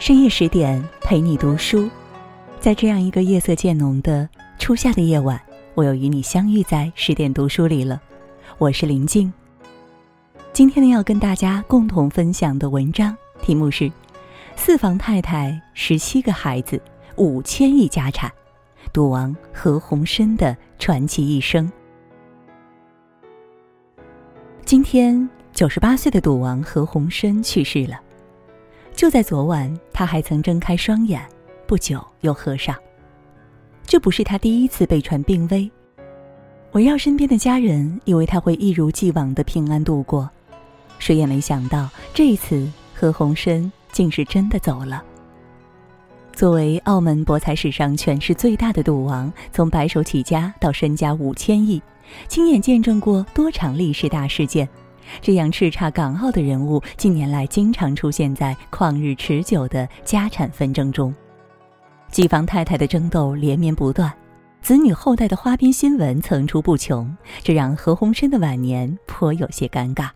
深夜十点陪你读书，在这样一个夜色渐浓的初夏的夜晚，我又与你相遇在十点读书里了。我是林静。今天呢，要跟大家共同分享的文章题目是《四房太太十七个孩子五千亿家产》，赌王何鸿燊的传奇一生。今天九十八岁的赌王何鸿燊去世了。就在昨晚，他还曾睁开双眼，不久又合上。这不是他第一次被传病危。围绕身边的家人，以为他会一如既往的平安度过，谁也没想到，这一次何鸿燊竟是真的走了。作为澳门博彩史上权势最大的赌王，从白手起家到身家五千亿，亲眼见证过多场历史大事件。这样叱咤港澳的人物，近年来经常出现在旷日持久的家产纷争中，几房太太的争斗连绵不断，子女后代的花边新闻层出不穷，这让何鸿燊的晚年颇有些尴尬。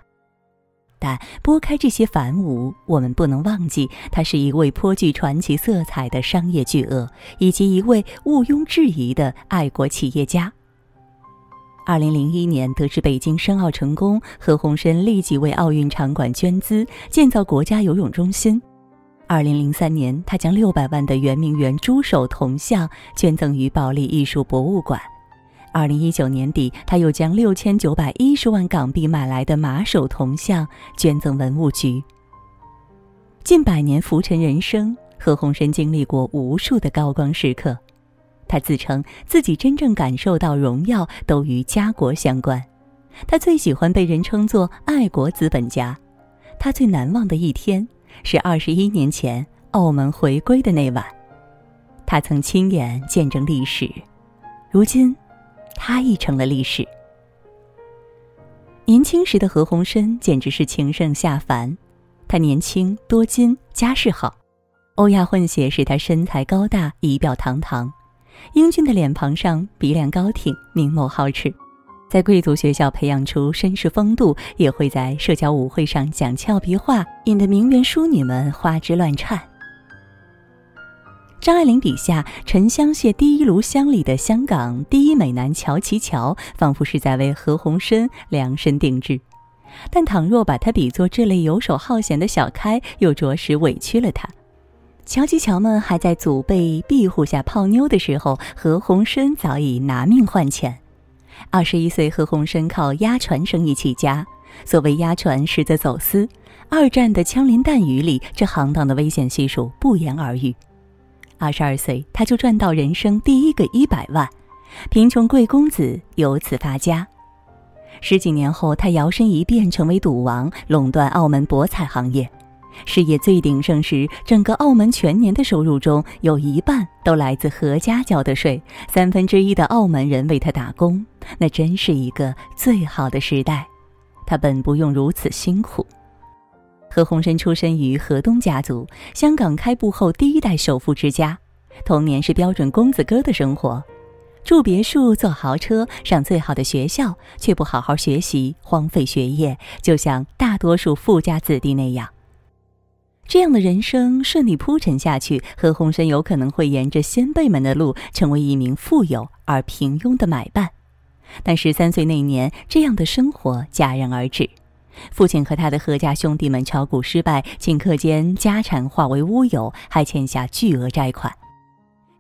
但拨开这些繁芜，我们不能忘记，他是一位颇具传奇色彩的商业巨鳄，以及一位毋庸置疑的爱国企业家。二零零一年得知北京申奥成功，何鸿燊立即为奥运场馆捐资，建造国家游泳中心。二零零三年，他将六百万的圆明园猪首铜像捐赠于保利艺术博物馆。二零一九年底，他又将六千九百一十万港币买来的马首铜像捐赠文物局。近百年浮沉人生，何鸿燊经历过无数的高光时刻。他自称自己真正感受到荣耀都与家国相关，他最喜欢被人称作爱国资本家。他最难忘的一天是二十一年前澳门回归的那晚，他曾亲眼见证历史，如今，他亦成了历史。年轻时的何鸿燊简直是情圣下凡，他年轻多金，家世好，欧亚混血使他身材高大，仪表堂堂。英俊的脸庞上鼻梁高挺，明眸皓齿，在贵族学校培养出绅士风度，也会在社交舞会上讲俏皮话，引得名媛淑女们花枝乱颤。张爱玲笔下沉香屑第一炉香里的香港第一美男乔其乔，仿佛是在为何鸿燊量身定制，但倘若把他比作这类游手好闲的小开，又着实委屈了他。乔吉乔们还在祖辈庇护下泡妞的时候，何鸿燊早已拿命换钱。二十一岁，何鸿燊靠押船生意起家。所谓押船，实则走私。二战的枪林弹雨里，这行当的危险系数不言而喻。二十二岁，他就赚到人生第一个一百万，贫穷贵公子由此发家。十几年后，他摇身一变成为赌王，垄断澳门博彩行业。事业最鼎盛时，整个澳门全年的收入中有一半都来自何家交的税，三分之一的澳门人为他打工，那真是一个最好的时代。他本不用如此辛苦。何鸿燊出身于何东家族，香港开埠后第一代首富之家，童年是标准公子哥的生活，住别墅、坐豪车、上最好的学校，却不好好学习，荒废学业，就像大多数富家子弟那样。这样的人生顺利铺陈下去，何鸿燊有可能会沿着先辈们的路，成为一名富有而平庸的买办。但十三岁那年，这样的生活戛然而止。父亲和他的何家兄弟们炒股失败，顷刻间家产化为乌有，还欠下巨额债款。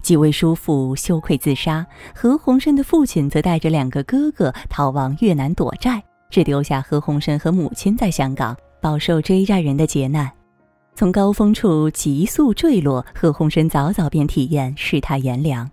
几位叔父羞愧自杀，何鸿燊的父亲则带着两个哥哥逃往越南躲债，只留下何鸿燊和母亲在香港饱受追债人的劫难。从高峰处急速坠落，何鸿燊早早便体验世态炎凉。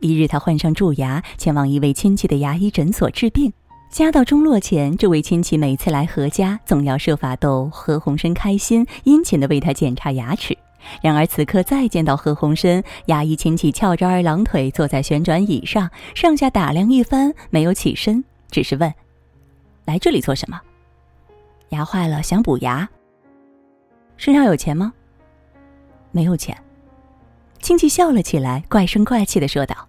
一日，他患上蛀牙，前往一位亲戚的牙医诊所治病。家道中落前，这位亲戚每次来何家，总要设法逗何鸿燊开心，殷勤地为他检查牙齿。然而此刻再见到何鸿燊，牙医亲戚翘着二郎腿坐在旋转椅上，上下打量一番，没有起身，只是问：“来这里做什么？”“牙坏了，想补牙。”身上有钱吗？没有钱。亲戚笑了起来，怪声怪气的说道：“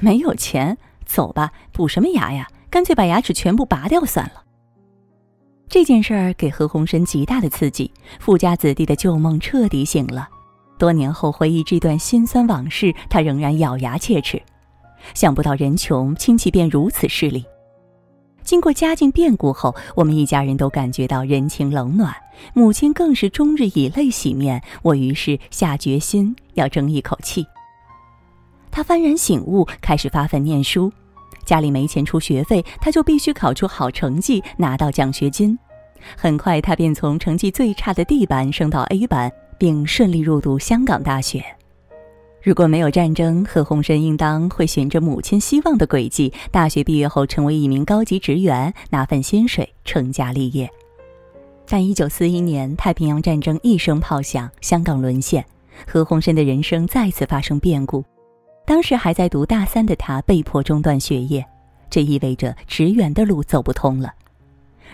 没有钱，走吧，补什么牙呀？干脆把牙齿全部拔掉算了。”这件事儿给何鸿燊极大的刺激，富家子弟的旧梦彻底醒了。多年后回忆这段辛酸往事，他仍然咬牙切齿。想不到人穷，亲戚便如此势利。经过家境变故后，我们一家人都感觉到人情冷暖，母亲更是终日以泪洗面。我于是下决心要争一口气。他幡然醒悟，开始发奋念书。家里没钱出学费，他就必须考出好成绩，拿到奖学金。很快，他便从成绩最差的 D 班升到 A 班，并顺利入读香港大学。如果没有战争，何鸿燊应当会循着母亲希望的轨迹，大学毕业后成为一名高级职员，拿份薪水，成家立业。但一九四一年太平洋战争一声炮响，香港沦陷，何鸿燊的人生再次发生变故。当时还在读大三的他被迫中断学业，这意味着职员的路走不通了。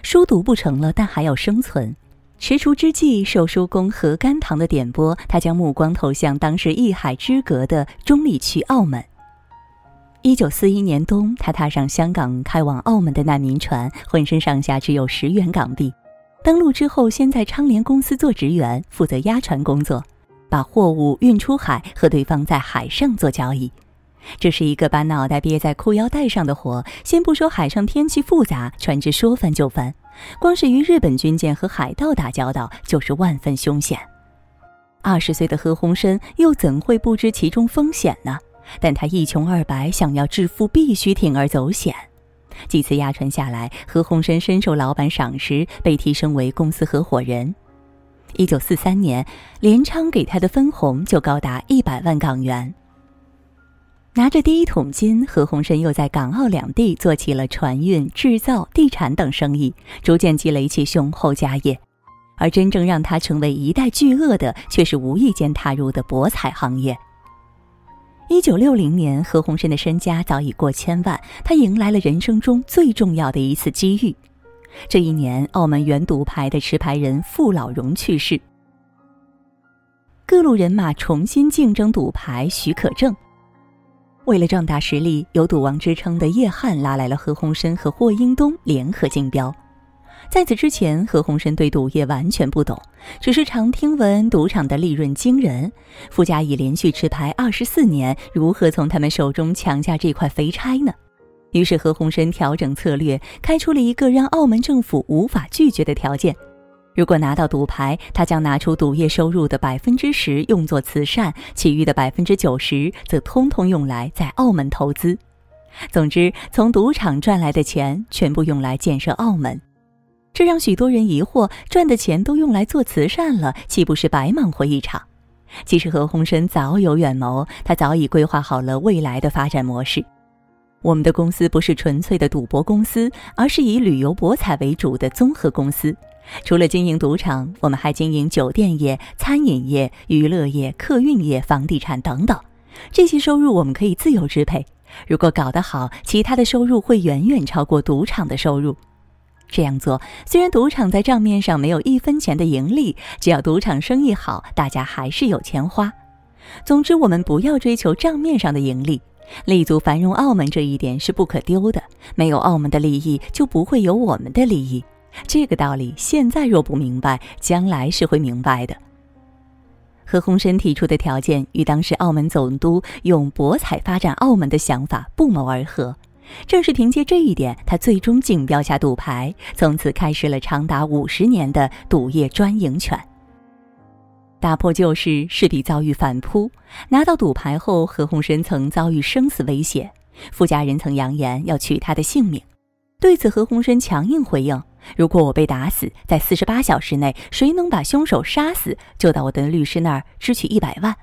书读不成了，但还要生存。踟蹰之际，受叔公何甘棠的点拨，他将目光投向当时一海之隔的中立区澳门。一九四一年冬，他踏上香港开往澳门的难民船，浑身上下只有十元港币。登陆之后，先在昌联公司做职员，负责押船工作，把货物运出海，和对方在海上做交易。这是一个把脑袋别在裤腰带上的活。先不说海上天气复杂，船只说翻就翻。光是与日本军舰和海盗打交道，就是万分凶险。二十岁的何鸿燊又怎会不知其中风险呢？但他一穷二白，想要致富，必须铤而走险。几次押船下来，何鸿燊深受老板赏识，被提升为公司合伙人。一九四三年，联昌给他的分红就高达一百万港元。拿着第一桶金，何鸿燊又在港澳两地做起了船运、制造、地产等生意，逐渐积累起雄厚家业。而真正让他成为一代巨鳄的，却是无意间踏入的博彩行业。一九六零年，何鸿燊的身家早已过千万，他迎来了人生中最重要的一次机遇。这一年，澳门原赌牌的持牌人傅老荣去世，各路人马重新竞争赌牌许可证。为了壮大实力，有“赌王”之称的叶汉拉来了何鸿燊和霍英东联合竞标。在此之前，何鸿燊对赌业完全不懂，只是常听闻赌场的利润惊人。傅家已连续持牌二十四年，如何从他们手中抢下这块肥差呢？于是何鸿燊调整策略，开出了一个让澳门政府无法拒绝的条件。如果拿到赌牌，他将拿出赌业收入的百分之十用作慈善，其余的百分之九十则通通用来在澳门投资。总之，从赌场赚来的钱全部用来建设澳门，这让许多人疑惑：赚的钱都用来做慈善了，岂不是白忙活一场？其实何鸿燊早有远谋，他早已规划好了未来的发展模式。我们的公司不是纯粹的赌博公司，而是以旅游博彩为主的综合公司。除了经营赌场，我们还经营酒店业、餐饮业、娱乐业、客运业、房地产等等。这些收入我们可以自由支配。如果搞得好，其他的收入会远远超过赌场的收入。这样做，虽然赌场在账面上没有一分钱的盈利，只要赌场生意好，大家还是有钱花。总之，我们不要追求账面上的盈利，立足繁荣澳门这一点是不可丢的。没有澳门的利益，就不会有我们的利益。这个道理现在若不明白，将来是会明白的。何鸿燊提出的条件与当时澳门总督用博彩发展澳门的想法不谋而合，正是凭借这一点，他最终竞标下赌牌，从此开始了长达五十年的赌业专营权。打破旧事势必遭遇反扑，拿到赌牌后，何鸿燊曾遭遇生死威胁，傅家人曾扬言要取他的性命。对此，何鸿燊强硬回应。如果我被打死，在四十八小时内，谁能把凶手杀死，就到我的律师那儿支取一百万。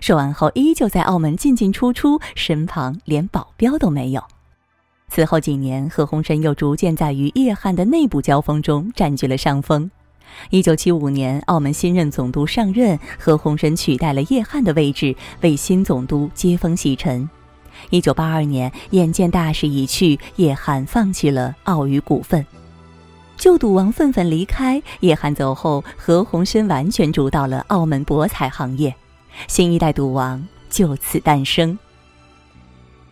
说完后，依旧在澳门进进出出，身旁连保镖都没有。此后几年，何鸿燊又逐渐在与叶汉的内部交锋中占据了上风。一九七五年，澳门新任总督上任，何鸿燊取代了叶汉的位置，为新总督接风洗尘。一九八二年，眼见大势已去，叶汉放弃了澳娱股份。旧赌王愤愤离开，叶汉走后，何鸿燊完全主导了澳门博彩行业，新一代赌王就此诞生。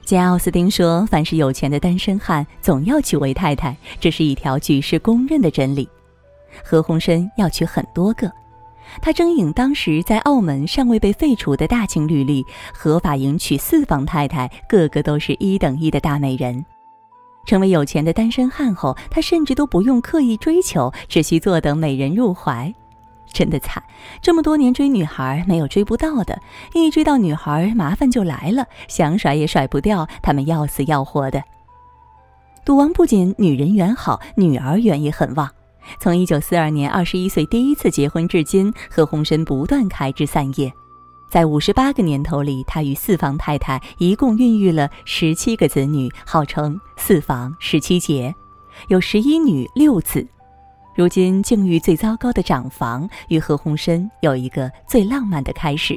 简·奥斯汀说：“凡是有钱的单身汉，总要娶为太太，这是一条举世公认的真理。”何鸿燊要娶很多个，他征引当时在澳门尚未被废除的大清律例，合法迎娶四房太太，个个都是一等一的大美人。成为有钱的单身汉后，他甚至都不用刻意追求，只需坐等美人入怀。真的惨，这么多年追女孩没有追不到的，一追到女孩麻烦就来了，想甩也甩不掉，他们要死要活的。赌王不仅女人缘好，女儿缘也很旺。从一九四二年二十一岁第一次结婚至今，何鸿燊不断开枝散叶，在五十八个年头里，他与四房太太一共孕育了十七个子女，号称“四房十七杰”，有十一女六子。如今境遇最糟糕的长房与何鸿燊有一个最浪漫的开始。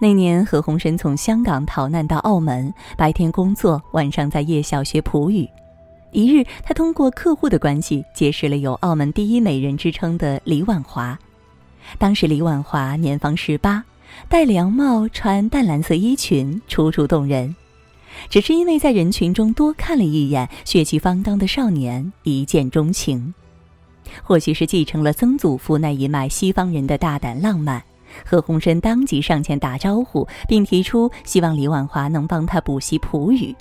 那年，何鸿燊从香港逃难到澳门，白天工作，晚上在夜校学葡语。一日，他通过客户的关系结识了有“澳门第一美人”之称的李婉华。当时李婉华年方十八，戴凉帽，穿淡蓝色衣裙，楚楚动人。只是因为在人群中多看了一眼，血气方刚的少年一见钟情。或许是继承了曾祖父那一脉西方人的大胆浪漫，何鸿燊当即上前打招呼，并提出希望李婉华能帮他补习葡语。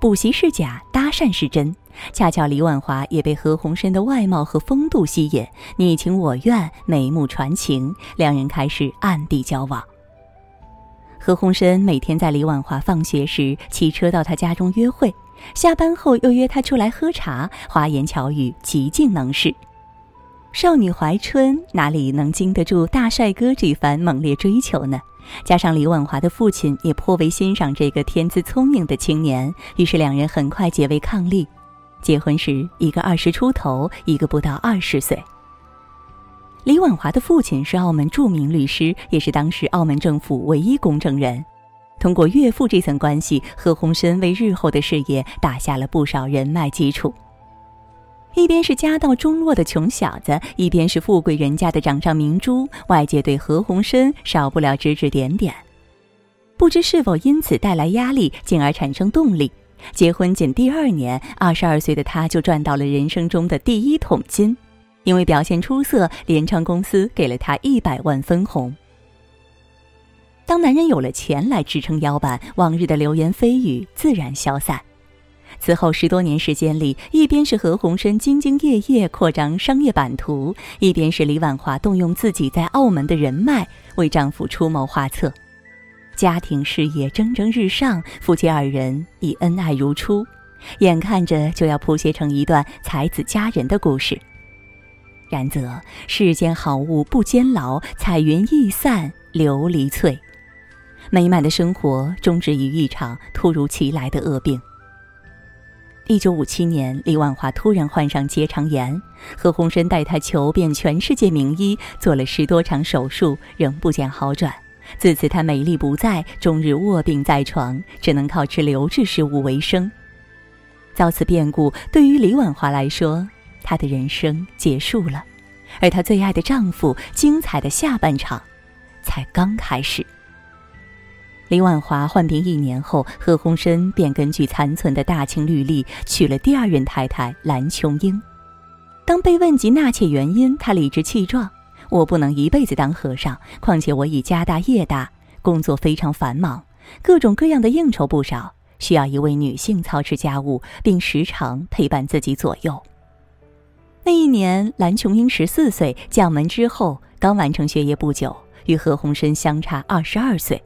补习是假，搭讪是真。恰巧李婉华也被何鸿燊的外貌和风度吸引，你情我愿，眉目传情，两人开始暗地交往。何鸿燊每天在李婉华放学时骑车到他家中约会，下班后又约她出来喝茶，花言巧语，极尽能事。少女怀春，哪里能经得住大帅哥这番猛烈追求呢？加上李婉华的父亲也颇为欣赏这个天资聪颖的青年，于是两人很快结为伉俪。结婚时，一个二十出头，一个不到二十岁。李婉华的父亲是澳门著名律师，也是当时澳门政府唯一公证人。通过岳父这层关系，何鸿燊为日后的事业打下了不少人脉基础。一边是家道中落的穷小子，一边是富贵人家的掌上明珠，外界对何鸿燊少不了指指点点。不知是否因此带来压力，进而产生动力。结婚仅第二年，二十二岁的他就赚到了人生中的第一桶金，因为表现出色，联昌公司给了他一百万分红。当男人有了钱来支撑腰板，往日的流言蜚语自然消散。此后十多年时间里，一边是何鸿燊兢兢业业扩张商业版图，一边是李婉华动用自己在澳门的人脉为丈夫出谋划策，家庭事业蒸蒸日上，夫妻二人已恩爱如初，眼看着就要谱写成一段才子佳人的故事。然则世间好物不坚牢，彩云易散琉璃脆，美满的生活终止于一场突如其来的恶病。一九五七年，李婉华突然患上结肠炎，何鸿燊带她求遍全世界名医，做了十多场手术，仍不见好转。自此，她美丽不在，终日卧病在床，只能靠吃流质食物为生。遭此变故，对于李婉华来说，她的人生结束了，而她最爱的丈夫，精彩的下半场，才刚开始。李婉华患病一年后，何鸿燊便根据残存的大清律例娶了第二任太太蓝琼英。当被问及纳妾原因，他理直气壮：“我不能一辈子当和尚，况且我已家大业大，工作非常繁忙，各种各样的应酬不少，需要一位女性操持家务，并时常陪伴自己左右。”那一年，蓝琼英十四岁，将门之后刚完成学业不久，与何鸿燊相差二十二岁。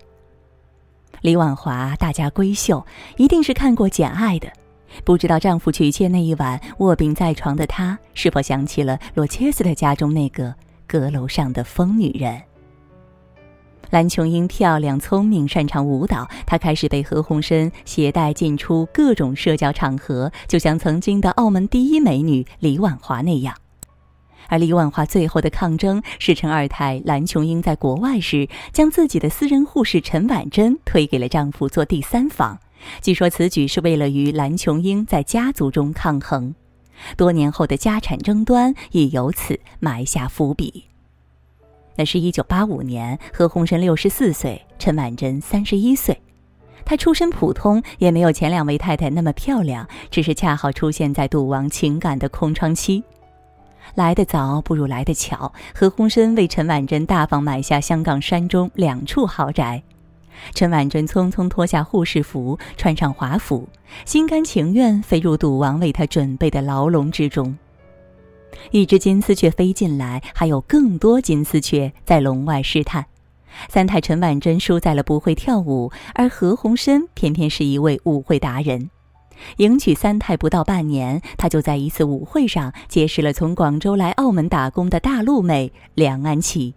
李婉华大家闺秀，一定是看过《简爱》的。不知道丈夫娶妾那一晚卧病在床的她，是否想起了罗切斯特家中那个阁楼上的疯女人？蓝琼英漂亮、聪明、擅长舞蹈，她开始被何鸿燊携带进出各种社交场合，就像曾经的澳门第一美女李婉华那样。而李婉华最后的抗争是陈二太蓝琼英在国外时，将自己的私人护士陈婉珍推给了丈夫做第三房。据说此举是为了与蓝琼英在家族中抗衡。多年后的家产争端也由此埋下伏笔。那是一九八五年，何鸿燊六十四岁，陈婉珍三十一岁。她出身普通，也没有前两位太太那么漂亮，只是恰好出现在赌王情感的空窗期。来得早不如来得巧，何鸿燊为陈婉珍大方买下香港山中两处豪宅。陈婉珍匆匆脱下护士服，穿上华服，心甘情愿飞入赌王为她准备的牢笼之中。一只金丝雀飞进来，还有更多金丝雀在笼外试探。三太陈婉珍输在了不会跳舞，而何鸿燊偏偏是一位舞会达人。迎娶三太不到半年，他就在一次舞会上结识了从广州来澳门打工的大陆妹梁安琪。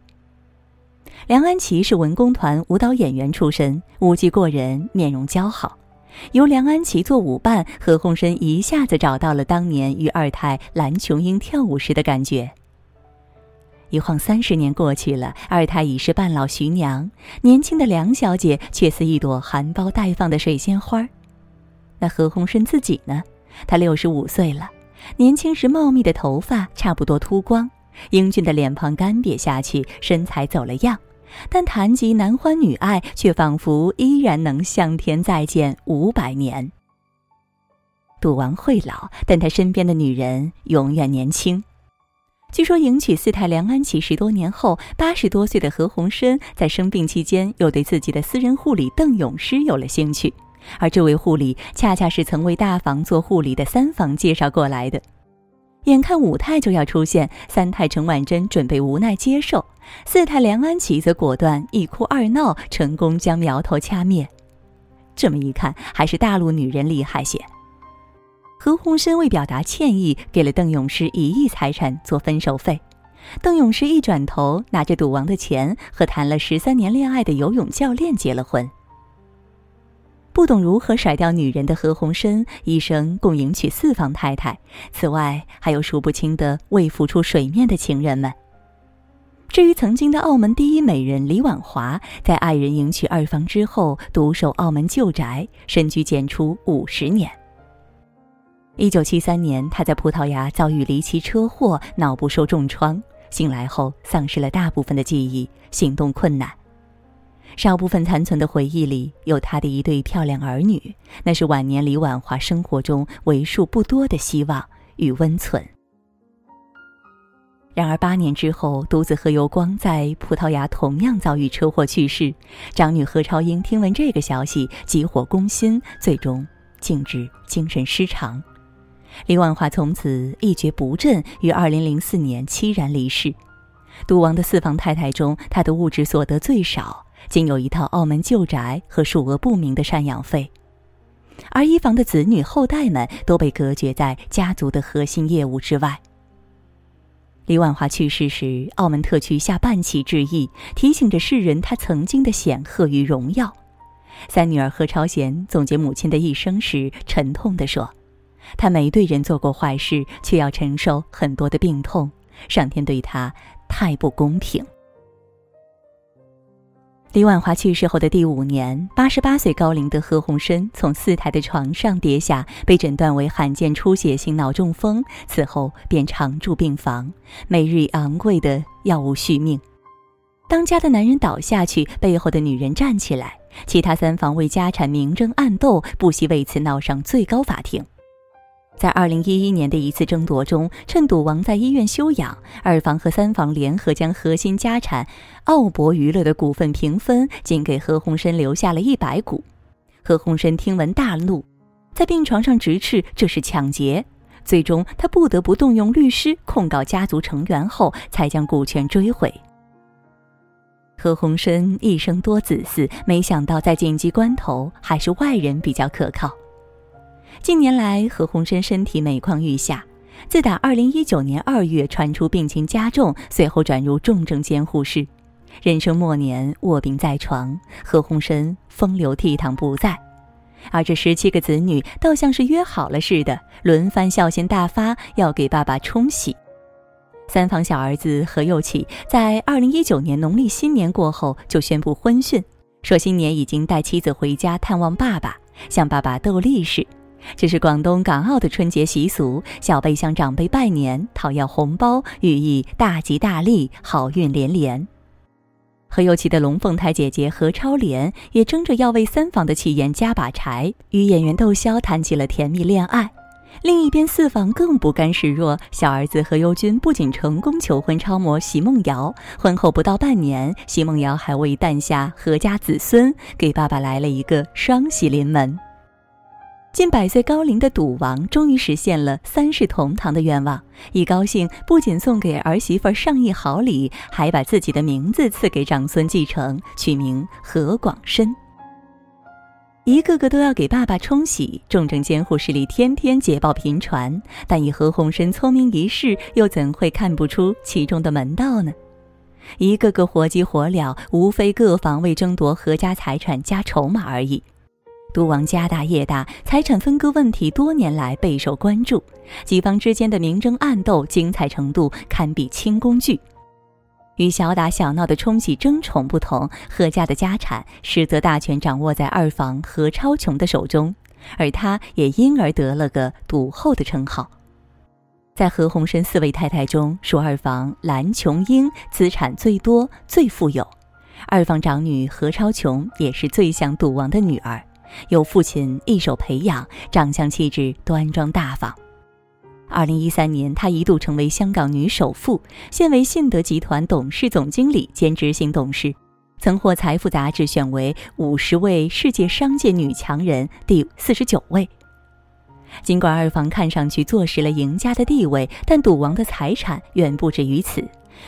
梁安琪是文工团舞蹈演员出身，舞技过人，面容姣好。由梁安琪做舞伴，何鸿燊一下子找到了当年与二太蓝琼英跳舞时的感觉。一晃三十年过去了，二太已是半老徐娘，年轻的梁小姐却似一朵含苞待放的水仙花。那何鸿燊自己呢？他六十五岁了，年轻时茂密的头发差不多秃光，英俊的脸庞干瘪下去，身材走了样。但谈及男欢女爱，却仿佛依然能向天再见五百年。赌王会老，但他身边的女人永远年轻。据说迎娶四太梁安琪十多年后，八十多岁的何鸿燊在生病期间，又对自己的私人护理邓永诗有了兴趣。而这位护理恰恰是曾为大房做护理的三房介绍过来的。眼看五太就要出现，三太陈婉珍准备无奈接受，四太梁安琪则果断一哭二闹，成功将苗头掐灭。这么一看，还是大陆女人厉害些。何鸿燊为表达歉意，给了邓永诗一亿财产做分手费。邓永诗一转头，拿着赌王的钱，和谈了十三年恋爱的游泳教练结了婚。不懂如何甩掉女人的何鸿燊，一生共迎娶四房太太，此外还有数不清的未浮出水面的情人们。至于曾经的澳门第一美人李婉华，在爱人迎娶二房之后，独守澳门旧宅，深居简出五十年。一九七三年，她在葡萄牙遭遇离奇车祸，脑部受重创，醒来后丧失了大部分的记忆，行动困难。少部分残存的回忆里有他的一对漂亮儿女，那是晚年李婉华生活中为数不多的希望与温存。然而八年之后，独子何猷光在葡萄牙同样遭遇车祸去世，长女何超英听闻这个消息，急火攻心，最终竟致精神失常。李婉华从此一蹶不振，于二零零四年凄然离世。赌王的四房太太中，她的物质所得最少。仅有一套澳门旧宅和数额不明的赡养费，而一房的子女后代们都被隔绝在家族的核心业务之外。李婉华去世时，澳门特区下半旗致意，提醒着世人她曾经的显赫与荣耀。三女儿何超贤总结母亲的一生时，沉痛地说：“她没对人做过坏事，却要承受很多的病痛，上天对她太不公平。”李婉华去世后的第五年，八十八岁高龄的何鸿燊从四台的床上跌下，被诊断为罕见出血性脑中风，此后便常住病房，每日昂贵的药物续命。当家的男人倒下去，背后的女人站起来，其他三房为家产明争暗斗，不惜为此闹上最高法庭。在二零一一年的一次争夺中，趁赌王在医院休养，二房和三房联合将核心家产奥博娱乐的股份平分，仅给何鸿燊留下了一百股。何鸿燊听闻大怒，在病床上直斥这是抢劫。最终，他不得不动用律师控告家族成员后，才将股权追回。何鸿燊一生多子嗣，没想到在紧急关头，还是外人比较可靠。近年来，何鸿燊身体每况愈下。自打2019年2月传出病情加重，随后转入重症监护室，人生末年卧病在床，何鸿燊风流倜傥不在。而这十七个子女倒像是约好了似的，轮番孝心大发，要给爸爸冲喜。三房小儿子何佑启在2019年农历新年过后就宣布婚讯，说新年已经带妻子回家探望爸爸，向爸爸斗利是。这是广东港澳的春节习俗，小辈向长辈拜年，讨要红包，寓意大吉大利、好运连连。何猷启的龙凤胎姐姐何超莲也争着要为三房的气焰加把柴，与演员窦骁谈起了甜蜜恋爱。另一边，四房更不甘示弱，小儿子何猷君不仅成功求婚超模席梦瑶，婚后不到半年，席梦瑶还为诞下何家子孙，给爸爸来了一个双喜临门。近百岁高龄的赌王终于实现了三世同堂的愿望，一高兴不仅送给儿媳妇上亿好礼，还把自己的名字赐给长孙继承，取名何广深。一个个都要给爸爸冲喜，重症监护室里天天捷报频传。但以何鸿燊聪明一世，又怎会看不出其中的门道呢？一个个火急火燎，无非各方为争夺何家财产加筹码而已。赌王家大业大，财产分割问题多年来备受关注，几方之间的明争暗斗，精彩程度堪比清宫剧。与小打小闹的冲喜争宠不同，何家的家产实则大权掌握在二房何超琼的手中，而他也因而得了个“赌后”的称号。在何鸿燊四位太太中，属二房蓝琼英资产最多、最富有，二房长女何超琼也是最像赌王的女儿，由父亲一手培养，长相气质端庄大方。二零一三年，她一度成为香港女首富，现为信德集团董事总经理兼执行董事，曾获《财富》杂志选为五十位世界商界女强人第四十九位。尽管二房看上去坐实了赢家的地位，但赌王的财产远不止于此，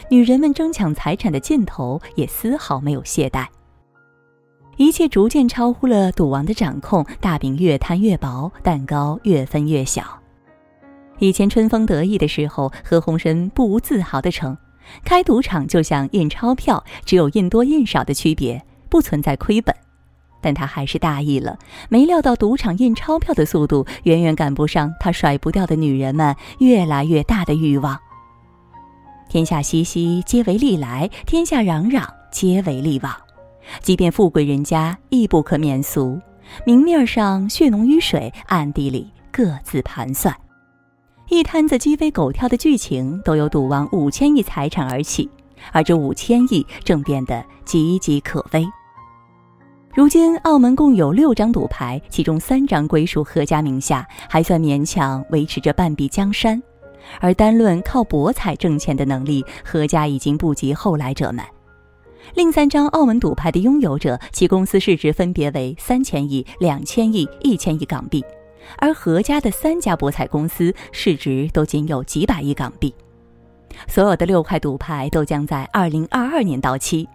女人们争抢财产的劲头也丝毫没有懈怠。一切逐渐超乎了赌王的掌控，大饼越摊越薄，蛋糕越分越小。以前春风得意的时候，何鸿燊不无自豪地称：“开赌场就像印钞票，只有印多印少的区别，不存在亏本。”但他还是大意了，没料到赌场印钞票的速度远远赶不上他甩不掉的女人们越来越大的欲望。天下熙熙，皆为利来；天下攘攘，皆为利往。即便富贵人家，亦不可免俗。明面上血浓于水，暗地里各自盘算。一摊子鸡飞狗跳的剧情都由赌王五千亿财产而起，而这五千亿正变得岌岌可危。如今澳门共有六张赌牌，其中三张归属何家名下，还算勉强维持着半壁江山。而单论靠博彩挣钱的能力，何家已经不及后来者们。另三张澳门赌牌的拥有者，其公司市值分别为三千亿、两千亿、一千亿港币。而何家的三家博彩公司市值都仅有几百亿港币，所有的六块赌牌都将在二零二二年到期，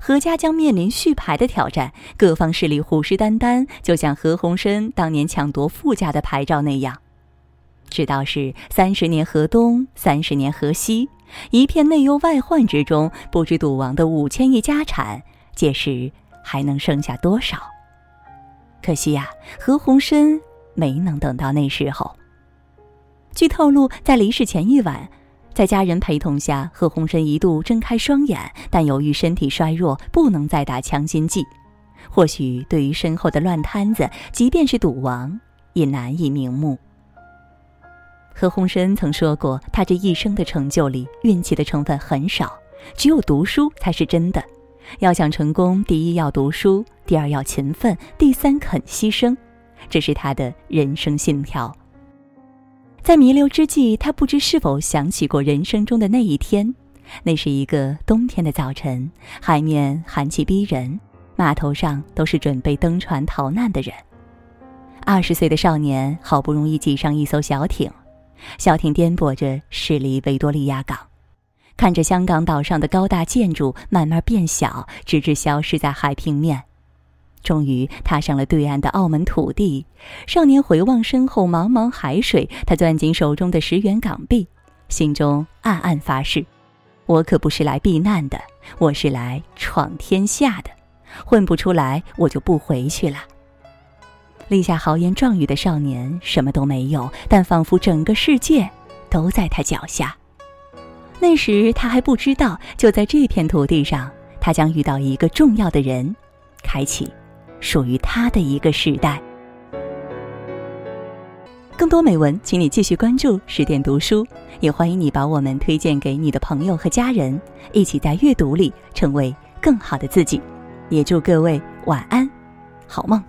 何家将面临续牌的挑战，各方势力虎视眈眈，就像何鸿燊当年抢夺傅家的牌照那样。直到是三十年河东，三十年河西，一片内忧外患之中，不知赌王的五千亿家产，届时还能剩下多少？可惜呀，何鸿燊。没能等到那时候。据透露，在离世前一晚，在家人陪同下，何鸿燊一度睁开双眼，但由于身体衰弱，不能再打强心剂。或许对于身后的乱摊子，即便是赌王，也难以瞑目。何鸿燊曾说过，他这一生的成就里，运气的成分很少，只有读书才是真的。要想成功，第一要读书，第二要勤奋，第三肯牺牲。这是他的人生信条。在弥留之际，他不知是否想起过人生中的那一天。那是一个冬天的早晨，海面寒气逼人，码头上都是准备登船逃难的人。二十岁的少年好不容易挤上一艘小艇，小艇颠簸着驶离维多利亚港，看着香港岛上的高大建筑慢慢变小，直至消失在海平面。终于踏上了对岸的澳门土地，少年回望身后茫茫海水，他攥紧手中的十元港币，心中暗暗发誓：我可不是来避难的，我是来闯天下的，混不出来我就不回去了。立下豪言壮语的少年什么都没有，但仿佛整个世界都在他脚下。那时他还不知道，就在这片土地上，他将遇到一个重要的人，开启。属于他的一个时代。更多美文，请你继续关注十点读书，也欢迎你把我们推荐给你的朋友和家人，一起在阅读里成为更好的自己。也祝各位晚安，好梦。